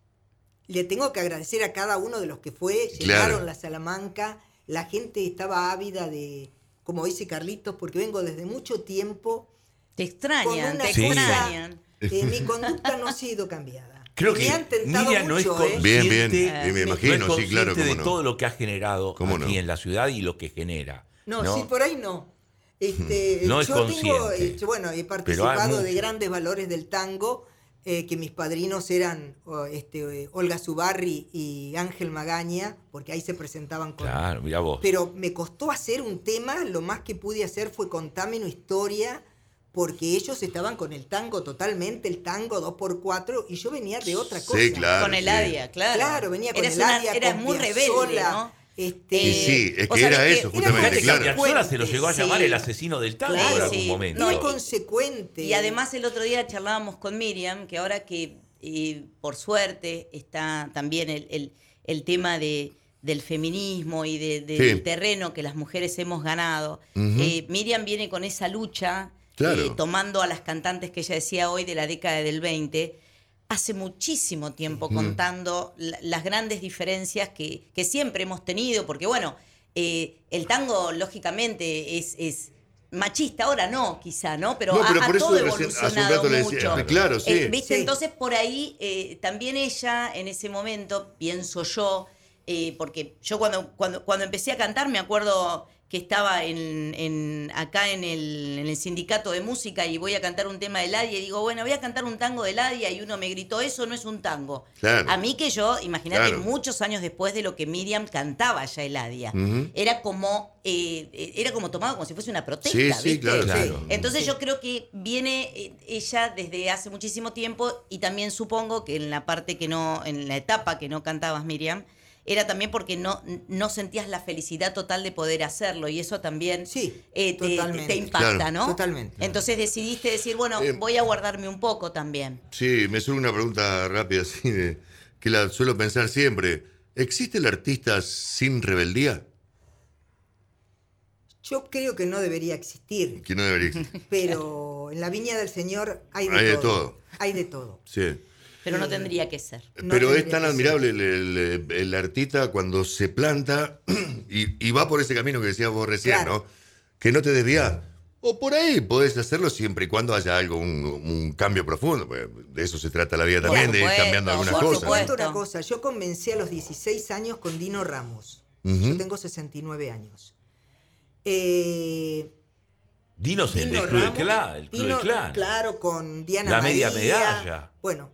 E: le tengo que agradecer a cada uno de los que fue,
B: Claro.
E: llegaron la Salamanca, la gente estaba ávida de como dice Carlitos, porque vengo desde mucho tiempo
D: Te extrañan, te extrañan.
E: Eh, mi conducta no ha sido cambiada.
C: Creo
E: me
C: que
E: han tentado
C: Miriam no es
E: mucho, ¿eh?
C: consciente,
B: Bien, bien, y me imagino,
C: no es
B: sí, claro, cómo
C: de
B: no.
C: todo lo que ha generado
B: ¿Cómo
C: aquí
B: no?
C: en la ciudad y lo que genera.
E: No, sí, por ahí no. Este,
C: No es
E: yo tengo,
C: consciente.
E: eh, yo, bueno, he participado de
C: mucho.
E: grandes valores del tango, eh, que mis padrinos eran este, eh, Olga Zubarri y Ángel Magaña, porque ahí se presentaban con...
C: Claro, mira vos.
E: Pero me costó hacer un tema, lo más que pude hacer fue contarme una historia, porque ellos estaban con el tango totalmente, el tango 2x4, y yo venía de otra cosa.
B: Sí, claro.
D: Con el
B: sí.
D: Adia, claro.
E: Claro, venía con
D: Eras
E: el
D: una-
E: Adia,
D: eras
E: con
D: muy rebelde, ¿no?
E: Este,
B: Y sí, es que era eso,
D: que-
E: era
B: justamente,
C: que
B: claro.
C: Piazzolla se lo llegó a
E: Sí.
C: llamar el asesino del tango
E: Claro,
C: en algún
D: sí.
C: momento.
E: muy
D: No,
E: consecuente.
D: Y además el otro día charlábamos con Miriam, que ahora que eh, por suerte está también el, el- el tema de, del feminismo y de- del
B: Sí.
D: terreno que las mujeres hemos ganado, eh, Miriam viene con esa lucha,
B: Claro.
D: eh, tomando a las cantantes que ella decía hoy de la década del 20, hace muchísimo tiempo contando la- las grandes diferencias que, que siempre hemos tenido, porque bueno, eh, el tango lógicamente es, es machista, ahora no, quizá, ¿no? Pero,
B: No,
D: ha-
B: pero
D: ha,
B: por eso
D: todo
B: un
D: evolucionado
B: rato le decía,
D: mucho.
B: claro, sí.
D: Eh, ¿viste?
E: Sí.
D: Entonces, por ahí, eh, también ella, en ese momento, pienso yo, eh, porque yo cuando, cuando, cuando empecé a cantar, me acuerdo que estaba en, en- acá en el, en el sindicato de música y voy a cantar un tema de Ladia y digo, bueno, voy a cantar un tango de Ladia y uno me gritó, eso no es un tango.
B: Claro.
D: A mí que yo, imagínate,
B: Claro.
D: muchos años después de lo que Miriam cantaba ya Eladia,
B: Ujú.
D: era como eh, eh, era como tomado como si fuese una protesta,
B: Sí, sí,
D: ¿viste?
B: claro,
C: Claro.
D: Entonces yo creo que viene eh, ella desde hace muchísimo tiempo y también supongo que en la parte que no, en la etapa que no cantabas Miriam, era también porque no, no sentías la felicidad total de poder hacerlo y eso también
E: Sí,
D: eh, te, impacta,
B: Claro.
D: ¿no?
E: Totalmente.
D: Entonces decidiste decir, bueno,
B: Eh,
D: voy a guardarme un poco también.
B: Sí, me surge una pregunta rápida, así de- que la suelo pensar siempre. ¿Existe el artista sin rebeldía?
E: Yo creo que no debería existir,
B: Que no debería existir.
E: pero en la viña del Señor hay de,
B: Hay de
E: todo. Hay de todo.
B: Sí.
D: Pero no tendría que ser.
E: No
B: Pero es tan admirable el, el- el artista cuando se planta y, y va por ese camino que decías vos recién,
E: Claro.
B: ¿no? Que no te desvías. O por ahí podés hacerlo siempre y cuando haya algo, un, un cambio profundo. pues, de eso se trata la vida
D: Por
B: también, de ir cambiando algunas
D: por
B: cosas.
D: supuesto.
E: cuento una cosa, yo comencé a los 16 años con Dino Ramos. Yo tengo 69 años. Eh,
C: Dinos el
E: Dino
C: Club de
E: Ramos,
C: Clan. El Club
E: Dino-
C: de Clan.
E: Claro, con Diana
C: La media
E: María.
C: medalla.
E: Bueno,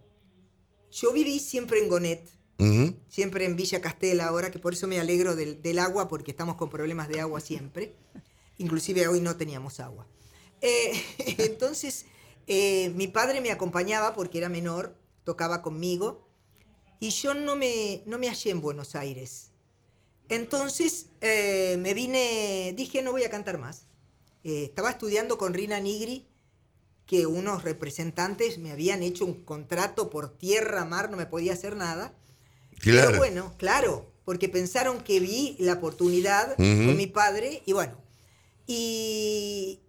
E: yo viví siempre en Gonet, siempre en Villa Castela ahora, que por eso me alegro del, del agua, porque estamos con problemas de agua siempre. Inclusive hoy no teníamos agua. Eh, entonces, eh, mi padre me acompañaba porque era menor, tocaba conmigo, y yo no me, no me hallé en Buenos Aires. Entonces eh, me vine, dije no voy a cantar más. Eh, estaba estudiando con Rina Nigri, que unos representantes me habían hecho un contrato por tierra, mar, no me podía hacer nada.
B: Claro.
E: Pero bueno, claro, porque pensaron que vi la oportunidad con mi padre y bueno. Y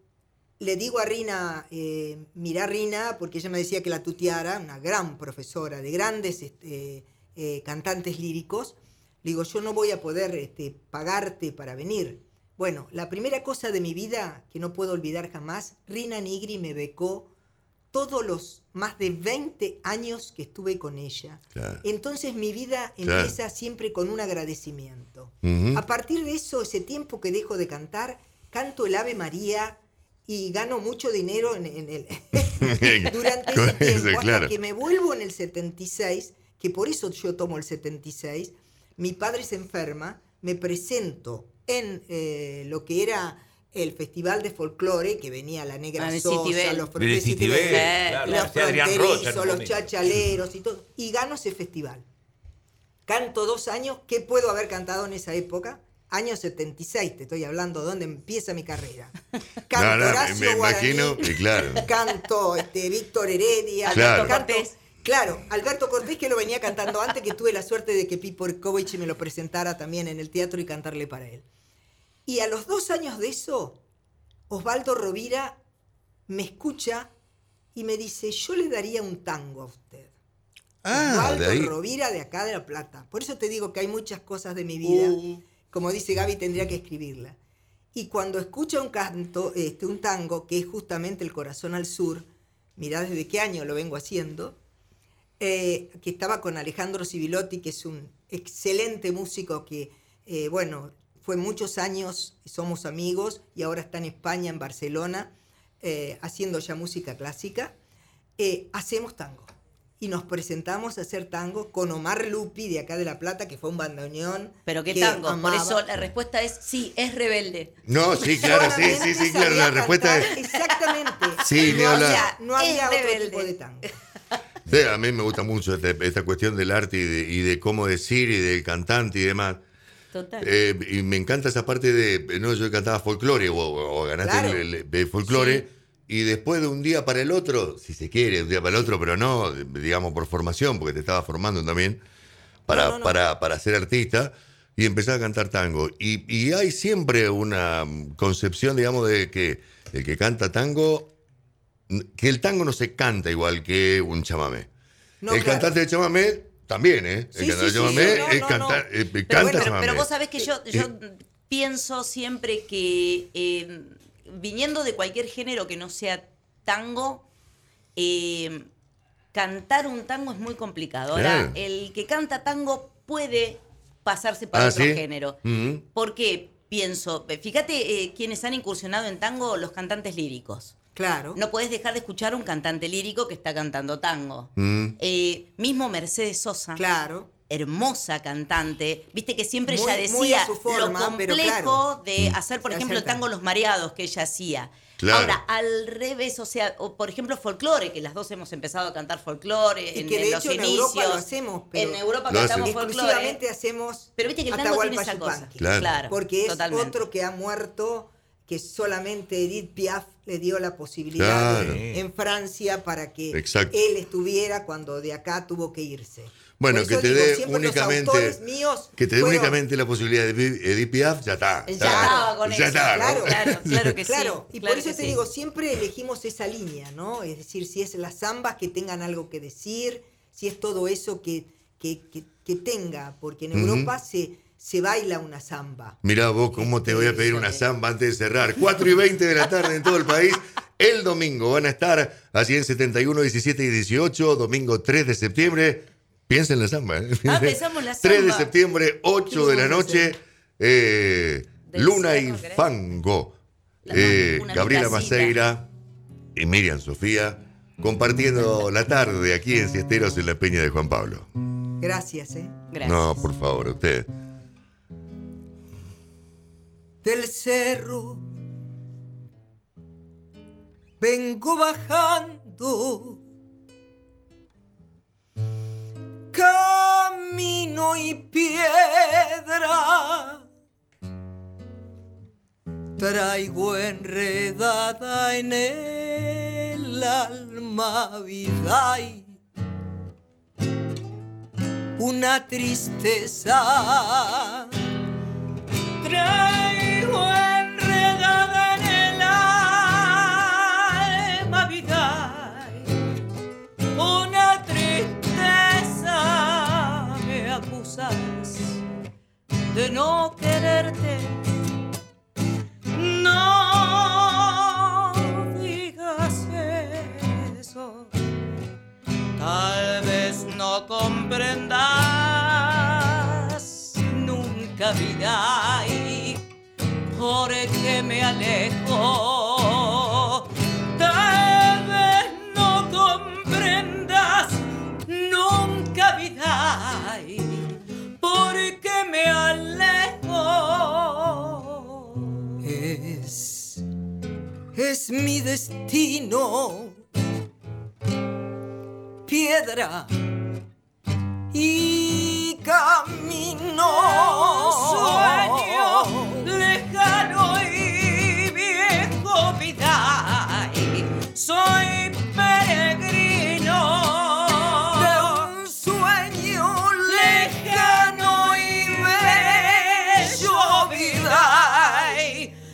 E: le digo a Rina, eh, mira Rina, porque ella me decía que la tuteara, una gran profesora de grandes este, eh, cantantes líricos. Le digo, yo no voy a poder este, pagarte para venir. Bueno, la primera cosa de mi vida que no puedo olvidar jamás, Rina Nigri me becó todos los más de 20 años que estuve con ella.
B: Claro.
E: Entonces mi vida
B: Claro.
E: empieza siempre con un agradecimiento. A partir de eso, ese tiempo que dejo de cantar, canto el Ave María y gano mucho dinero en, en el, durante ese tiempo,
B: eso,
E: hasta
B: claro.
E: que me vuelvo en el 76, que por eso yo tomo el 76, mi padre se enferma, me presento en eh, lo que era el Festival de Folclore, que venía la Negra
D: Ah,
E: Sosa,
D: Citibel.
E: los
C: Citibel,
E: Citibel,
C: claro,
E: los
C: Rocha
E: fronterizos, los chachaleros y todo, y gano ese festival. Canto dos años, ¿qué puedo haber cantado en esa época? Año 76, te estoy hablando, donde empieza mi carrera. Canto
B: No, no, me-
E: Horacio
B: me
E: Guaraní,
B: imagino, y claro.
E: canto este, Víctor Heredia,
B: Claro.
E: canto-
D: Cortés.
E: Claro, Alberto Cortés que lo venía cantando antes, que tuve la suerte de que Pipo Erkovich me lo presentara también en el teatro y cantarle para él. Y a los dos años de eso, Osvaldo Rovira me escucha y me dice, yo le daría un tango a usted.
B: Ah,
E: Osvaldo
B: de ahí.
E: Rovira de acá de La Plata. Por eso te digo que hay muchas cosas de mi vida.
B: Uh.
E: Como dice Gaby, tendría que escribirla. Y cuando escucha un canto, este, un tango, que es justamente El Corazón al Sur, mirá desde qué año lo vengo haciendo, eh, que estaba con Alejandro Civilotti, que es un excelente músico que, eh, bueno, fue muchos años, somos amigos, y ahora está en España, en Barcelona, eh, haciendo ya música clásica, eh, hacemos tango. Y nos presentamos a hacer tango con Omar Lupi, de acá de La Plata, que fue un bandoneón.
D: Pero qué
E: que
D: tango. Por
E: amaba.
D: eso la respuesta es sí, es rebelde.
B: No, sí, claro, sí, sí, sí, claro. La respuesta es.
E: Exactamente.
B: Sí,
E: no había, no había otro
D: rebelde.
E: tipo de tango.
B: Sí, a mí me gusta mucho este- esta cuestión del arte y de, y de cómo decir y del cantante y demás.
D: Total.
B: Eh, y me encanta esa parte de. No, yo cantaba folclore o, o ganaste
E: Claro.
B: el, el- el folclore. Y después de un día para el otro, si se quiere, un día para el otro, pero no, digamos, por formación, porque te estaba formando también para,
E: No, no, no.
B: Para, para ser artista, y empezar a cantar tango. Y, y hay siempre una concepción, digamos, de que el que canta tango, que el tango no se canta igual que un chamamé.
E: No,
B: el
E: claro.
B: cantante de chamamé también, ¿eh?
E: Sí,
B: el cantante
E: sí,
B: de
E: sí,
B: chamamé
E: no,
B: es
E: no,
B: cantar,
E: no.
B: eh,
D: Pero,
B: canta
D: bueno,
B: chamamé.
D: pero vos sabés que yo, yo
B: Eh,
D: pienso siempre que eh, viniendo de cualquier género que no sea tango, eh, cantar un tango es muy complicado. Ahora, el que canta tango puede pasarse para
B: Ah,
D: otro género.
B: Ujú.
D: ¿Por qué? Pienso, fíjate quienes han incursionado en tango, los cantantes líricos.
E: Claro.
D: No puedes dejar de escuchar un cantante lírico que está cantando tango.
B: Mm.
D: Eh, mismo Mercedes Sosa
E: Claro.
D: hermosa cantante. Viste que siempre
E: Muy-
D: ella decía
E: forma,
D: lo complejo
E: claro.
D: de hacer, por ejemplo, el tango. Los Mareados que ella hacía.
B: Claro.
D: Ahora, al revés, o sea, o por ejemplo, folclore, que las dos hemos empezado a cantar folclore
E: Y
D: en,
E: que de
D: en los
E: en
D: inicios.
E: Europa lo hacemos, pero
D: en Europa
B: Lo
D: cantamos
B: hacen.
D: folclore.
E: exclusivamente hacemos
D: Pero viste que el tango tiene esa cosa.
B: Claro.
E: Porque es
D: totalmente.
E: otro que ha muerto, que solamente Edith Piaf le dio la posibilidad
B: Claro.
E: de- en Francia para que
B: Exacto.
E: él estuviera cuando de acá tuvo que irse.
B: Bueno, que te
E: digo,
B: dé únicamente. que te dé únicamente la posibilidad de Edith Piaf, ya está.
D: Ya
E: Ya
D: estaba con
B: ya
D: eso.
B: está, ¿no?
E: Claro.
D: Claro, claro que sí.
E: Claro, y
D: claro
E: por eso te
D: sí.
E: digo, siempre elegimos esa línea, ¿no? Es decir, si es las zambas que tengan algo que decir, si es todo eso que, que, que- que tenga, porque en. Europa se, se baila una zamba.
B: Mirá vos cómo te voy a pedir una samba antes de cerrar. 4 y 20 de la tarde en todo el país. El domingo van a estar así en 71, 17 y 18, domingo 3 de septiembre. Piensa en la samba. ¿eh?
D: Ah, pensamos la
B: 3 de
D: samba.
B: septiembre, 8 de la noche, eh, Luna y. Fango. Eh, Gabriela. Maceira y Miriam Sofía compartiendo la tarde aquí en Siesteros en la Peña de Juan Pablo.
E: Gracias, ¿eh?
D: Gracias.
B: No, por favor, usted.
E: Del cerro. Vengo bajando camino y piedra. Traigo enredada en el alma vida y una tristeza. Traigo enredada en el alma vida una tristeza me acusas de no quererte. No digas eso. Tal vez no comprendas nunca vida y por qué me alejo. Tal vez no comprendas nunca vida y por qué me alejo. Es, es mi destino piedra y camino. Sueño Soy peregrino de un sueño lejano y bello vida.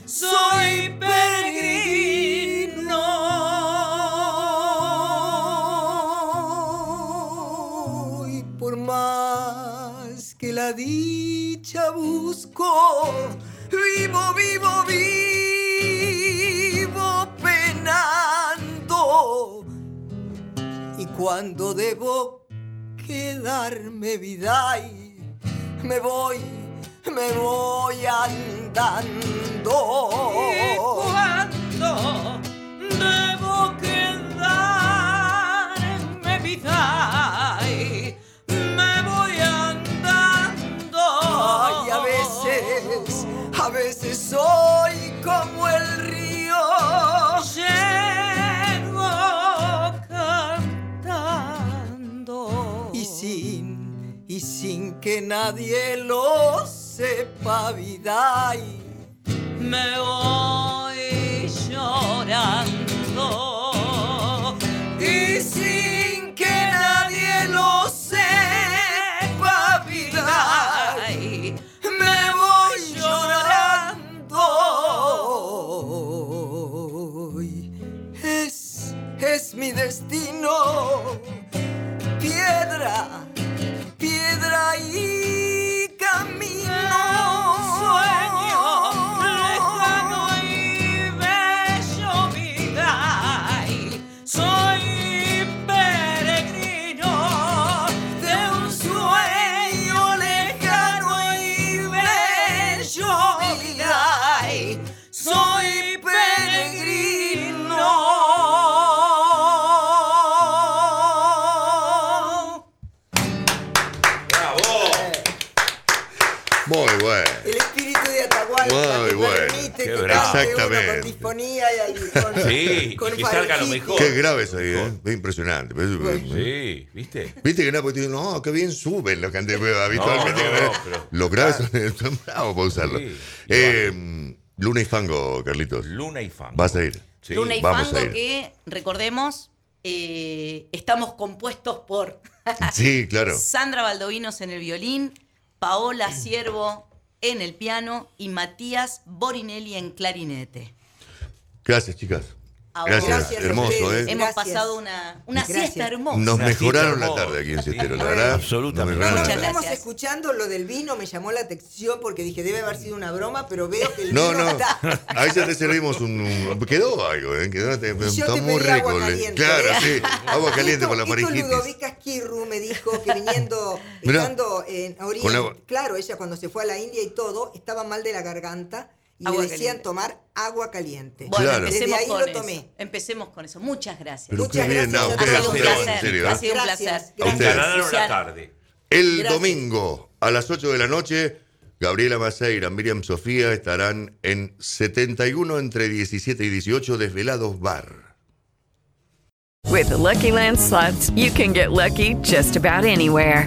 E: Soy peregrino y por más que la dicha busco, vivo, vivo, vivo cuando debo quedarme vida y me voy, me voy andando.
A: Y cuando debo quedarme vida y me voy andando.
E: Ay, a veces, a veces soy como el río. Que nadie lo sepa, vida. Y
A: me voy llorando.
E: Y sin que nadie lo sepa, vida.
A: Ay,
E: Me voy llorando. Es, es mi destino. Piedra, piedra Uno
B: Exactamente.
E: con disfonía y ahí con,
C: Sí,
E: con
C: y que salga lo mejor.
B: Qué grave eso ahí, ¿eh? Es impresionante.
C: Sí, ¿viste?
B: Viste que nada, porque te dicen, no, qué bien suben los cantantes habitualmente.
C: No, no, no, pero-
B: los graves son, son bravos para usarlo.
C: Sí,
B: Eh, Luna y Fango, Carlitos.
C: Luna y Fango.
B: Vas a ir.
C: Sí.
D: Luna y
B: vamos
D: Fango que, recordemos, eh, estamos compuestos por
B: Sí, claro.
D: Sandra Baldovinos en el violín, Paola Siervo en el piano y Matías Borinelli en clarinete.
B: Gracias, chicas.
D: A
B: Gracias, hermoso. ¿eh?
D: Hemos
E: Gracias.
D: pasado una, una siesta hermosa.
B: Nos
C: Una
B: mejoraron la tarde aquí en
C: Sí,
B: Cestero, la verdad.
C: absolutamente.
B: Nos.
E: Estamos escuchando lo del vino, me llamó la atención porque dije, debe haber sido una broma, pero veo que el
B: No,
E: vino
B: no.
E: está.
B: Ahí ya te servimos un. un- quedó algo, ¿eh? Quedó, te- está
E: te
B: muy
E: pedí
B: rico.
E: agua
B: le-
E: caliente.
B: Claro, sí. Agua caliente por la faringitis.
E: Ludovica Esquirru me dijo que viniendo, estando en Oriente,
B: Con
E: claro, ella cuando se fue a la India y todo, estaba mal de la garganta y
D: Agua
E: le decían
D: caliente.
E: tomar agua caliente.
D: Bueno,
B: Claro.
E: Desde
D: empecemos
E: ahí
D: con
E: lo
D: eso.
E: tomé.
D: Empecemos con eso. Muchas gracias.
B: Pero
E: Muchas
B: qué bien,
E: gracias
B: no,
D: Ha sido un
E: todos.
B: ustedes,
D: placer. Ha
B: ¿eh?
D: sido un placer.
C: Ganaron la tarde.
B: El
E: Gracias.
B: domingo a las 8 de la noche, Gabriela Maceira, Miriam Sofía estarán en 71 entre 17 y 18 Desvelados Bar.
G: With the Lucky Land slots, you can get lucky just about anywhere.